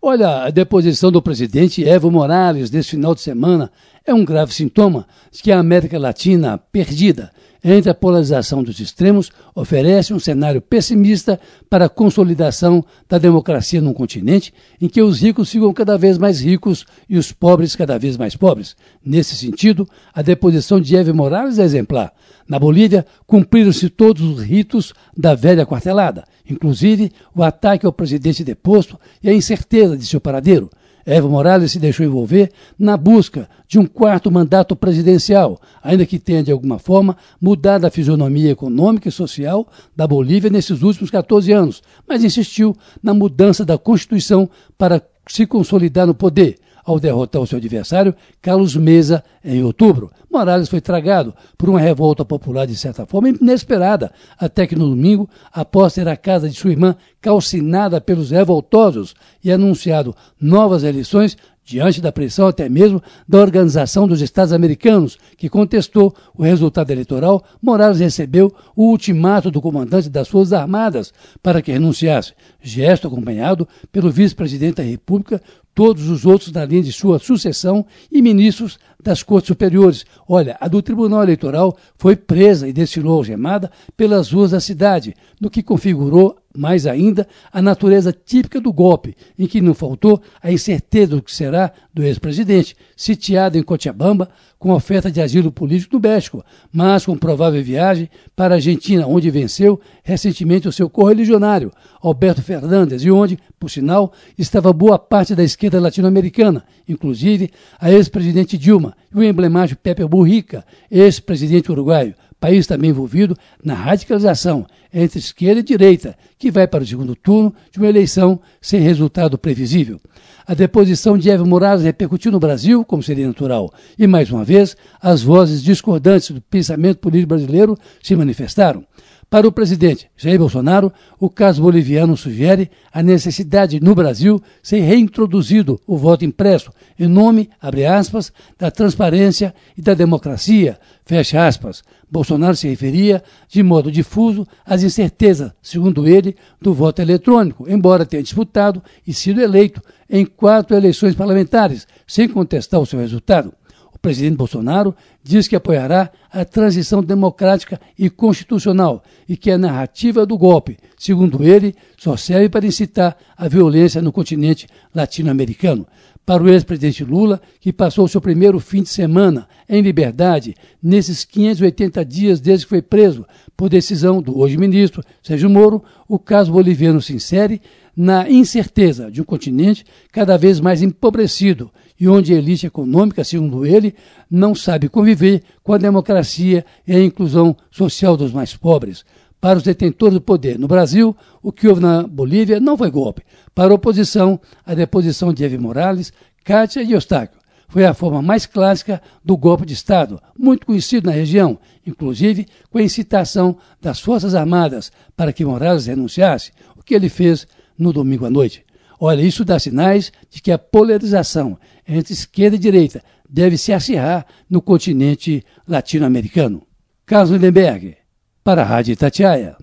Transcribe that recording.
Olha, a deposição do presidente Evo Morales nesse final de semana é um grave sintoma de que a América Latina perdida entre a polarização dos extremos oferece um cenário pessimista para a consolidação da democracia num continente em que os ricos ficam cada vez mais ricos e os pobres cada vez mais pobres. Nesse sentido, a deposição de Evo Morales é exemplar. Na Bolívia, cumpriram-se todos os ritos da velha quartelada, inclusive o ataque ao presidente deposto e a incerteza de seu paradeiro. Evo Morales se deixou envolver na busca de um quarto mandato presidencial, ainda que tenha de alguma forma mudado a fisionomia econômica e social da Bolívia nesses últimos 14 anos, mas insistiu na mudança da Constituição para se consolidar no poder ao derrotar o seu adversário, Carlos Mesa, em outubro. Morales foi tragado por uma revolta popular de certa forma inesperada, até que no domingo, após ter a casa de sua irmã calcinada pelos revoltosos e anunciado novas eleições, diante da pressão até mesmo da Organização dos Estados Americanos, que contestou o resultado eleitoral, Morales recebeu o ultimato do comandante das Forças Armadas para que renunciasse, gesto acompanhado pelo vice-presidente da República, todos os outros na linha de sua sucessão e ministros das Cortes Superiores. Olha, a do Tribunal Eleitoral foi presa e desfilou algemada pelas ruas da cidade, no que configurou mais ainda a natureza típica do golpe, em que não faltou a incerteza do que será do ex-presidente, sitiado em Cochabamba com oferta de asilo político no México, mas com provável viagem para a Argentina, onde venceu recentemente o seu correligionário, Alberto Fernandes, e onde, por sinal, estava boa parte da esquerda latino-americana, inclusive a ex-presidente Dilma e o emblemático Pepe Burrica, ex-presidente uruguaio, país também envolvido na radicalização entre esquerda e direita, que vai para o segundo turno de uma eleição sem resultado previsível. A deposição de Evo Morales repercutiu no Brasil, como seria natural, e mais uma vez as vozes discordantes do pensamento político brasileiro se manifestaram. Para o presidente Jair Bolsonaro, o caso boliviano sugere a necessidade no Brasil ser reintroduzido o voto impresso em nome, abre aspas, da transparência e da democracia, fecha aspas. Bolsonaro se referia de modo difuso às incertezas, segundo ele, do voto eletrônico, embora tenha disputado e sido eleito em quatro eleições parlamentares, sem contestar o seu resultado. O presidente Bolsonaro diz que apoiará a transição democrática e constitucional e que a narrativa do golpe, segundo ele, só serve para incitar a violência no continente latino-americano. Para o ex-presidente Lula, que passou seu primeiro fim de semana em liberdade nesses 580 dias desde que foi preso por decisão do hoje ministro Sérgio Moro, o caso boliviano se insere na incerteza de um continente cada vez mais empobrecido e onde a elite econômica, segundo ele, não sabe conviver com a democracia e a inclusão social dos mais pobres. Para os detentores do poder no Brasil, o que houve na Bolívia não foi golpe. Para a oposição, a deposição de Evo Morales, Cátia e Eustáquio foi a forma mais clássica do golpe de Estado, muito conhecido na região, inclusive com a incitação das Forças Armadas para que Morales renunciasse, o que ele fez no domingo à noite. Olha, isso dá sinais de que a polarização entre esquerda e direita deve se acirrar no continente latino-americano. Carlos Lindenberg, para a Rádio Itatiaia.